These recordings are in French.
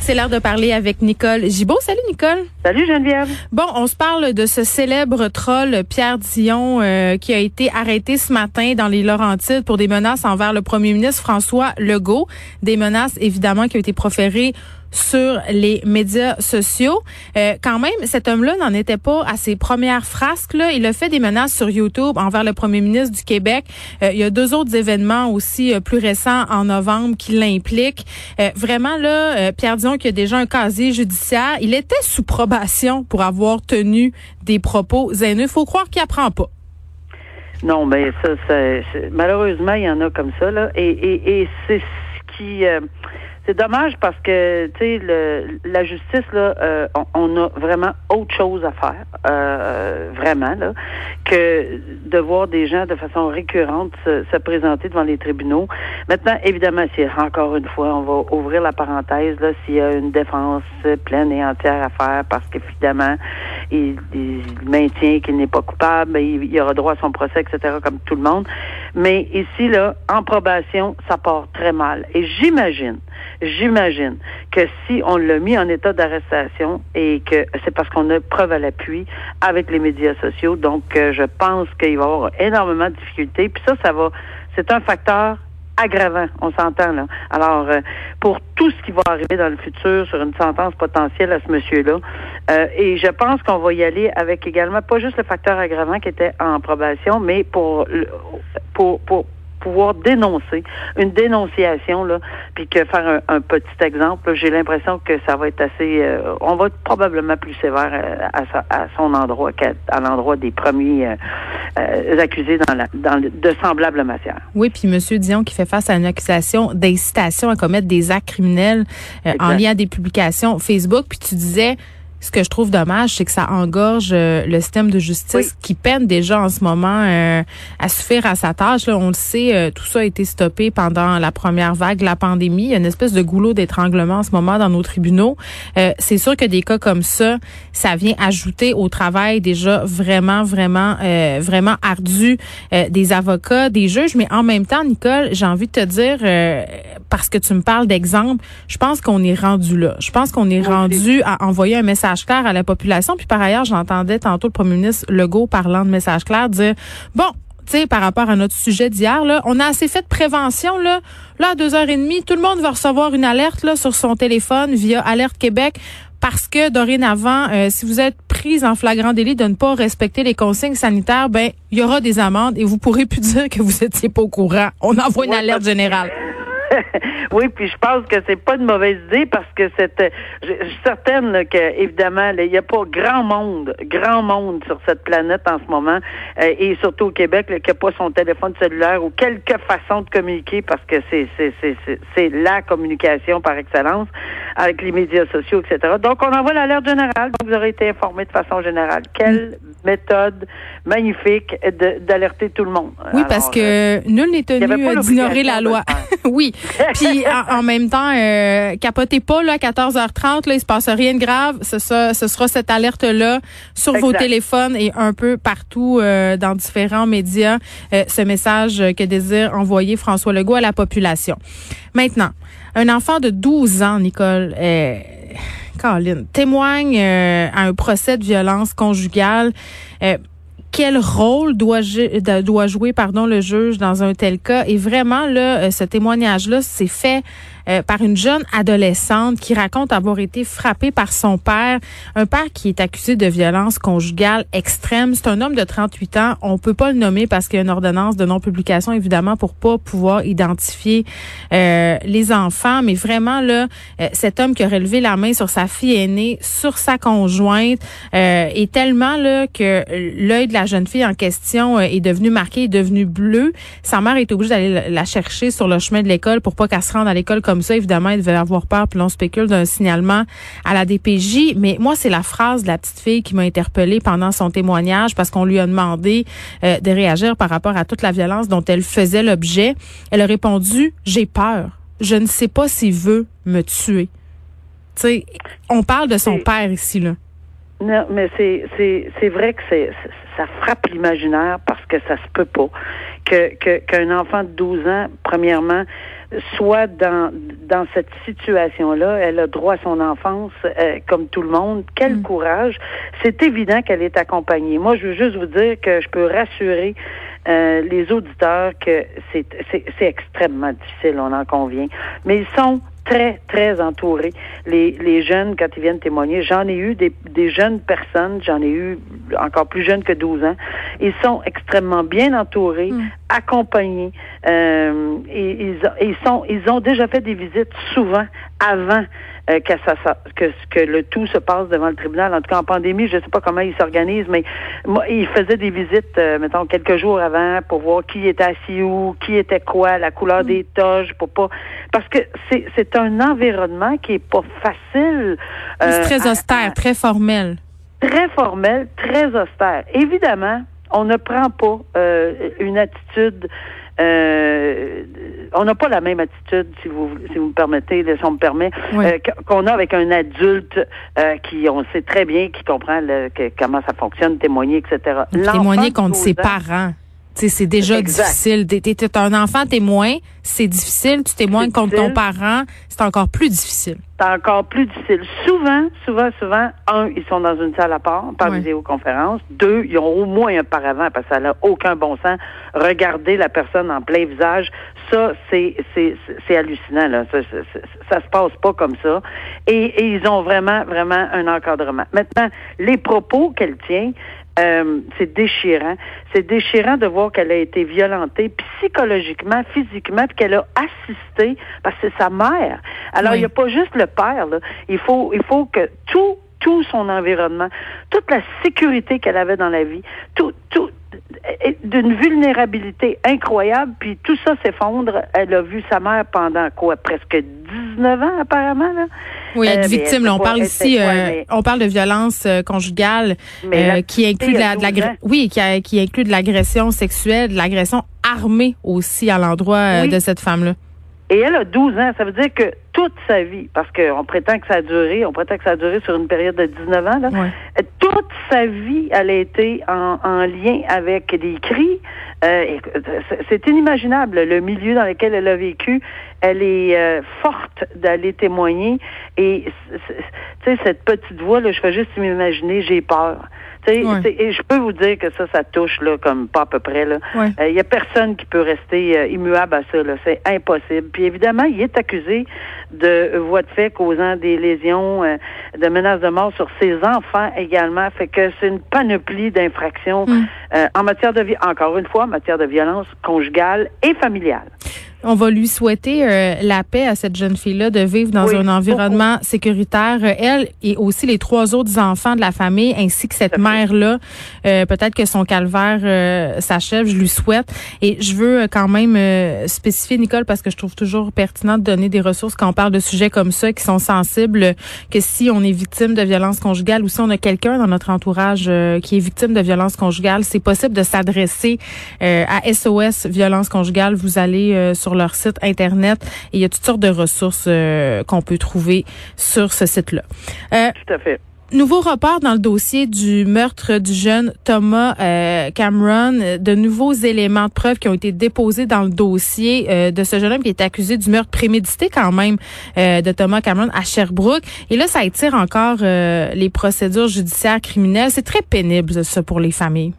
C'est l'heure de parler avec Nicole Gibault. Salut Nicole. Salut Geneviève. Bon, on se parle de ce célèbre troll Pierre Dion euh, qui a été arrêté ce matin dans les Laurentides pour des menaces envers le premier ministre François Legault. Des menaces évidemment qui ont été proférées sur les médias sociaux. Euh, quand même, cet homme-là n'en était pas à ses premières frasques. Il a fait des menaces sur YouTube envers le premier ministre du Québec. Euh, il y a deux autres événements aussi euh, plus récents en novembre qui l'impliquent. vraiment, là, Pierre Dion, qui a déjà un casier judiciaire, il était sous probation pour avoir tenu des propos haineux. faut croire qu'il apprend pas. Non, mais ça, malheureusement, il y en a comme ça, là. Et c'est ce qui c'est dommage parce que tu sais la justice là, euh, on, a vraiment autre chose à faire, euh, vraiment là, que de voir des gens de façon récurrente se, présenter devant les tribunaux. Maintenant, évidemment, si encore une fois, on va ouvrir la parenthèse là, s'il y a une défense pleine et entière à faire parce qu'évidemment il, il maintient qu'il n'est pas coupable, il, il aura droit à son procès, etc. Comme tout le monde. Mais ici là, en probation, ça part très mal. Et j'imagine J'imagine que si on l'a mis en état d'arrestation et que c'est parce qu'on a preuve à l'appui avec les médias sociaux, donc euh, je pense qu'il va y avoir énormément de difficultés. Puis ça, ça va, c'est un facteur aggravant, on s'entend là. Alors, euh, pour tout ce qui va arriver dans le futur sur une sentence potentielle à ce monsieur-là, euh, et je pense qu'on va y aller avec également pas juste le facteur aggravant qui était en probation, mais pour pour pour pouvoir dénoncer, une dénonciation, là, puis que faire un, petit exemple, j'ai l'impression que ça va être assez, euh, on va être probablement plus sévère euh, à, son endroit qu'à l'endroit des premiers euh, accusés dans, la, dans de semblables matières. Oui, puis M. Dion qui fait face à une accusation d'incitation à commettre des actes criminels en lien à des publications Facebook, puis tu disais ce que je trouve dommage, c'est que ça engorge euh, le système de justice qui peine déjà en ce moment euh, à suffire à sa tâche. Là, on le sait, euh, tout ça a été stoppé pendant la première vague de la pandémie. Il y a une espèce de goulot d'étranglement en ce moment dans nos tribunaux. c'est sûr que des cas comme ça, ça vient ajouter au travail déjà vraiment, vraiment, vraiment ardu des avocats, des juges. Mais en même temps, Nicole, j'ai envie de te dire, parce que tu me parles d'exemple, je pense qu'on est rendu là. Je pense qu'on est rendu à envoyer un message clair à la population. Puis par ailleurs, j'entendais tantôt le premier ministre Legault parlant de message clair dire, bon, tu sais, par rapport à notre sujet d'hier, là, on a assez fait de prévention, là. Là, à deux heures et demie, tout le monde va recevoir une alerte, là, sur son téléphone via Alerte Québec. Parce que dorénavant, euh, si vous êtes prise en flagrant délit de ne pas respecter les consignes sanitaires, ben il y aura des amendes et vous pourrez plus dire que vous étiez pas au courant. On envoie une alerte générale. oui, puis je pense que c'est pas une mauvaise idée parce que c'est, je, suis certaine que évidemment, il n'y a pas grand monde, grand monde sur cette planète en ce moment, euh, et surtout au Québec, qui n'a pas son téléphone cellulaire ou quelque façon de communiquer parce que c'est c'est c'est c'est la communication par excellence avec les médias sociaux, etc. Donc, on envoie l'alerte générale. Donc, vous aurez été informé de façon générale. Quelle méthode magnifique d'alerter tout le monde. Oui, parce que euh, nul n'est tenu d'ignorer la loi. oui. Puis en, même temps, euh, capotez pas là à 14h30, là, il se passe rien de grave. Ce sera, ce sera cette alerte là sur vos téléphones et un peu partout euh, dans différents médias. Euh, ce message que désire envoyer François Legault à la population. Maintenant, un enfant de 12 ans, Nicole. Euh, Caroline, témoigne à un procès de violence conjugale. Quel rôle doit, doit jouer pardon le juge dans un tel cas? Et vraiment là ce témoignage là c'est fait euh, par une jeune adolescente qui raconte avoir été frappée par son père, un père qui est accusé de violence conjugale extrême. C'est un homme de 38 ans. On peut pas le nommer parce qu'il y a une ordonnance de non-publication, évidemment, pour pas pouvoir identifier euh, les enfants. Mais vraiment, là, euh, cet homme qui aurait levé la main sur sa fille aînée, sur sa conjointe, est tellement là que l'œil de la jeune fille en question est devenu marqué, est devenu bleu. Sa mère est obligée d'aller la chercher sur le chemin de l'école pour pas qu'elle se rende à l'école comme ça, évidemment, il devait avoir peur, puis l'on spécule d'un signalement à la DPJ. Mais moi, c'est la phrase de la petite fille qui m'a interpellée pendant son témoignage parce qu'on lui a demandé euh, de réagir par rapport à toute la violence dont elle faisait l'objet. Elle a répondu, j'ai peur. Je ne sais pas s'il veut me tuer. Tu sais, on parle de son père ici, là. Non, mais c'est c'est c'est vrai que c'est ça frappe l'imaginaire parce que ça se peut pas que qu'un enfant de 12 ans, premièrement, soit dans dans cette situation-là. Elle a droit à son enfance euh, comme tout le monde. Quel mm. courage. C'est évident qu'elle est accompagnée. Moi, je veux juste vous dire que je peux rassurer euh, les auditeurs que c'est extrêmement difficile, on en convient. Mais ils sont très, très entourés. Les, les jeunes, quand ils viennent témoigner, j'en ai eu des, des jeunes personnes, j'en ai eu encore plus jeunes que 12 ans. Ils sont extrêmement bien entourés, hmm. accompagnés. Euh, et, ils, ils, sont, ils ont déjà fait des visites souvent avant euh, que, ça, que, que le tout se passe devant le tribunal. En tout cas, en pandémie, je ne sais pas comment ils s'organisent, mais moi, ils faisaient des visites, euh, mettons, quelques jours avant pour voir qui était assis où, qui était quoi, la couleur des toges, pour pas... Parce que c'est, un environnement qui est pas facile. c'est très euh, austère, très formel. Très formel, très austère. Évidemment, on ne prend pas une attitude euh, on n'a pas la même attitude, si vous si vous me permettez, si on me permet, euh, qu'on a avec un adulte euh, qui, on sait très bien, qui comprend comment ça fonctionne, témoigner, etc. Témoigner contre ses parents. C'est déjà difficile. T'es un enfant témoin, c'est difficile. Tu témoignes contre ton parent, c'est encore plus difficile. C'est encore plus difficile. Souvent, souvent, souvent, un, ils sont dans une salle à part, par vidéoconférence. Deux, ils ont au moins un paravent parce que ça n'a aucun bon sens. Regarder la personne en plein visage, ça, c'est c'est hallucinant. Là. Ça, ça, se passe pas comme ça. Et, et ils ont vraiment, vraiment un encadrement. Maintenant, les propos qu'elle tient, euh, c'est déchirant. C'est déchirant de voir qu'elle a été violentée psychologiquement, physiquement, puis qu'elle a assisté parce que c'est sa mère. Alors, il n'y a pas juste le père. Là. Il faut, il faut que tout tout son environnement, toute la sécurité qu'elle avait dans la vie, tout, tout, d'une vulnérabilité incroyable, puis tout ça s'effondre. Elle a vu sa mère pendant quoi, presque 19 ans apparemment là. Oui, être euh, victime. on parle ici, euh, on parle de violence euh, conjugale qui inclut de la, oui, qui, qui inclut de l'agression sexuelle, de l'agression armée aussi à l'endroit de cette femme-là. Et elle a 12 ans. Ça veut dire que toute sa vie, parce qu'on prétend que ça a duré, on prétend que ça a duré sur une période de 19 ans, là, toute sa vie, elle a été en, en lien avec des cris. Euh, c'est inimaginable le milieu dans lequel elle a vécu. Elle est euh, forte d'aller témoigner. Et tu sais, cette petite voix, là, je fais juste m'imaginer, j'ai peur. Et je peux vous dire que ça, ça touche là, comme pas à peu près. Il ouais. y a personne qui peut rester euh, immuable à ça. C'est impossible. Puis évidemment, il est accusé de voies de fait causant des lésions, euh, de menaces de mort sur ses enfants également. Fait que c'est une panoplie d'infractions mm. euh, en matière de vie, encore une fois, en matière de violence conjugale et familiale. On va lui souhaiter euh, la paix à cette jeune fille-là de vivre dans un environnement sécuritaire. Elle et aussi les trois autres enfants de la famille, ainsi que cette mère-là. Euh, peut-être que son calvaire euh, s'achève, je lui souhaite. Et je veux quand même spécifier, Nicole, parce que je trouve toujours pertinent de donner des ressources quand on parle de sujets comme ça, qui sont sensibles, que si on est victime de violence conjugale ou si on a quelqu'un dans notre entourage qui est victime de violence conjugale, c'est possible de s'adresser à SOS Violence conjugale. Vous allez sur leur site Internet. Et il y a toutes sortes de ressources euh, qu'on peut trouver sur ce site-là. Euh, Tout à fait. Nouveau report dans le dossier du meurtre du jeune Thomas euh, Cameron. De nouveaux éléments de preuve qui ont été déposés dans le dossier de ce jeune homme qui est accusé du meurtre prémédité quand même de Thomas Cameron à Sherbrooke. Et là, ça étire encore les procédures judiciaires criminelles. C'est très pénible, ça, pour les familles.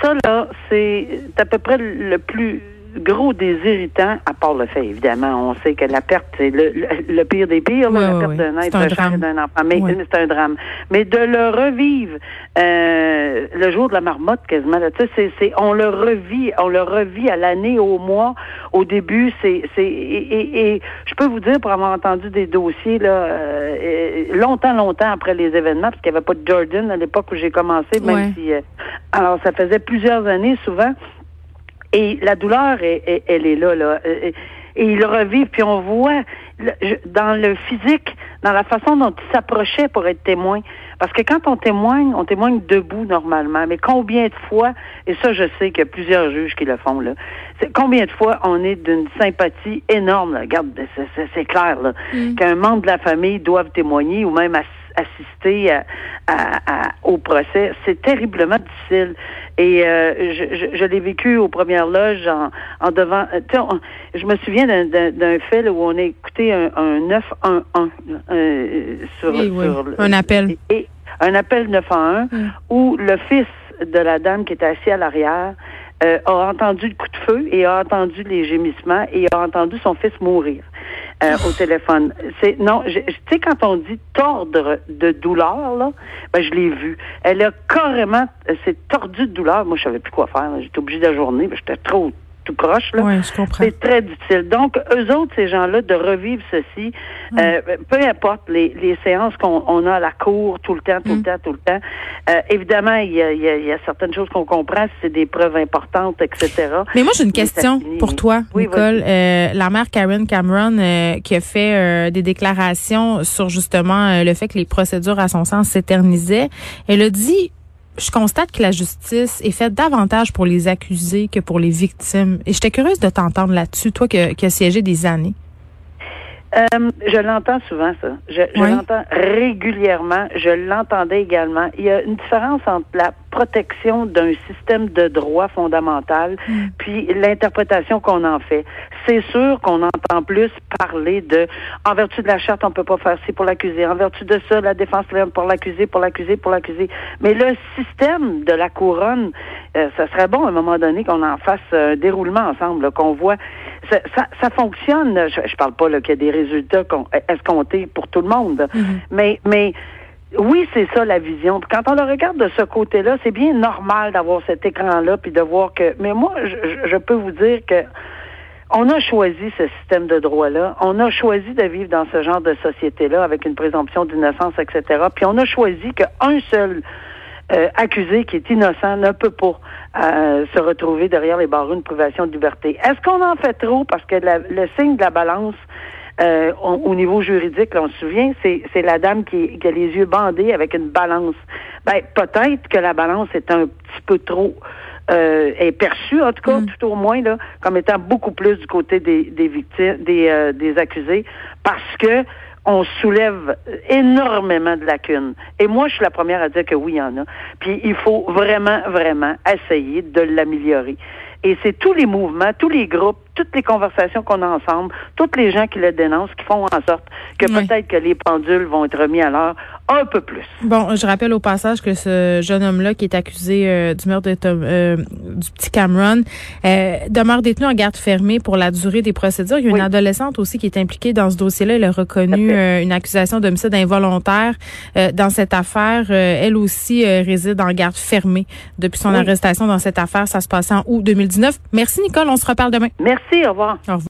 Ça, là, c'est à peu près le plus gros des irritants, à part le fait, évidemment, on sait que la perte, c'est le, le, pire des pires, la perte d'un être d'un enfant, mais c'est un drame. Mais de le revivre euh, le jour de la marmotte, quasiment, tu sais, c'est, on le revit, on le revit à l'année, au mois, au début, c'est, c'est, et, et, je peux vous dire, pour avoir entendu des dossiers, là, euh, longtemps, longtemps après les événements, parce qu'il n'y avait pas de Jordan à l'époque où j'ai commencé, même si, euh, alors ça faisait plusieurs années, souvent, et la douleur, elle, est là, là. Et il revit, puis on voit dans le physique, dans la façon dont il s'approchait pour être témoin. Parce que quand on témoigne, on témoigne debout normalement. Mais combien de fois, et ça je sais qu'il y a plusieurs juges qui le font, là, combien de fois on est d'une sympathie énorme. Regarde, c'est clair, là, mm. qu'un membre de la famille doit témoigner ou même assister assister au procès. C'est terriblement difficile. Et euh, je, je, l'ai vécu aux premières loges en, en devant. je me souviens d'un fait où on a écouté un, un 911 euh, sur, oui, oui. un appel. Et, un appel 911 mm. où le fils de la dame qui était assis à l'arrière euh, a entendu le coup de feu et a entendu les gémissements et a entendu son fils mourir euh, au téléphone. C'est non, tu sais quand on dit tordre de douleur là, ben je l'ai vu. Elle a carrément, c'est tordu de douleur. Moi je savais plus quoi faire. J'étais obligée d'ajourner, ben, j'étais trop tout croche. Là. Oui, je comprends. C'est très difficile. Donc, eux autres, ces gens-là, de revivre ceci, mm. euh, peu importe les, les séances qu'on a à la cour tout le temps, tout le mm. temps, tout le temps. Euh, évidemment, il y a, y, y a, certaines choses qu'on comprend, c'est des preuves importantes, etc. Mais moi, j'ai une question pour toi, Nicole. Euh, la mère Karen Cameron, qui a fait des déclarations sur justement le fait que les procédures, à son sens, s'éternisaient, elle a dit je constate que la justice est faite davantage pour les accusés que pour les victimes. Et j'étais curieuse de t'entendre là-dessus, toi qui, qui as siégé des années. Euh, je l'entends souvent, ça. Je, l'entends régulièrement. Je l'entendais également. Il y a une différence entre la protection d'un système de droit fondamental mm. puis l'interprétation qu'on en fait. C'est sûr qu'on entend plus parler de en vertu de la charte, on peut pas faire ci pour l'accuser. En vertu de ça, la défense pour l'accuser, pour l'accuser, pour l'accuser. Mais le système de la couronne, euh, ça serait bon à un moment donné qu'on en fasse un déroulement ensemble, qu'on voit ça, ça, fonctionne. Je, je parle pas qu'il y a des résultats escomptés pour tout le monde, mm-hmm. mais mais oui, c'est ça la vision. quand on le regarde de ce côté-là, c'est bien normal d'avoir cet écran-là puis de voir que. Mais moi, je, je peux vous dire que on a choisi ce système de droit-là. On a choisi de vivre dans ce genre de société-là avec une présomption d'innocence, etc. Puis on a choisi qu'un seul euh, accusé qui est innocent ne peut pas euh, se retrouver derrière les barreaux d'une privation de liberté. Est-ce qu'on en fait trop parce que le signe de la balance euh, au niveau juridique, on se souvient, c'est, la dame qui, a les yeux bandés avec une balance. Ben peut-être que la balance est un petit peu trop euh, est perçue, en tout cas, mm. tout au moins là, comme étant beaucoup plus du côté des, des victimes, des, des accusés, parce que on soulève énormément de lacunes. Et moi, je suis la première à dire que oui, il y en a. Puis il faut vraiment, vraiment essayer de l'améliorer. Et c'est tous les mouvements, tous les groupes, toutes les conversations qu'on a ensemble, toutes les gens qui le dénoncent, qui font en sorte que peut-être que les pendules vont être remis à l'heure un peu plus. Bon, je rappelle au passage que ce jeune homme-là qui est accusé euh, du meurtre de euh, du petit Cameron euh, demeure détenu en garde fermée pour la durée des procédures. Il y a une adolescente aussi qui est impliquée dans ce dossier-là. Elle a reconnu une accusation d'homicide involontaire dans cette affaire. elle aussi réside en garde fermée depuis son arrestation dans cette affaire. Ça se passe en août 2019. Merci Nicole, on se reparle demain. Merci, au revoir. Au revoir.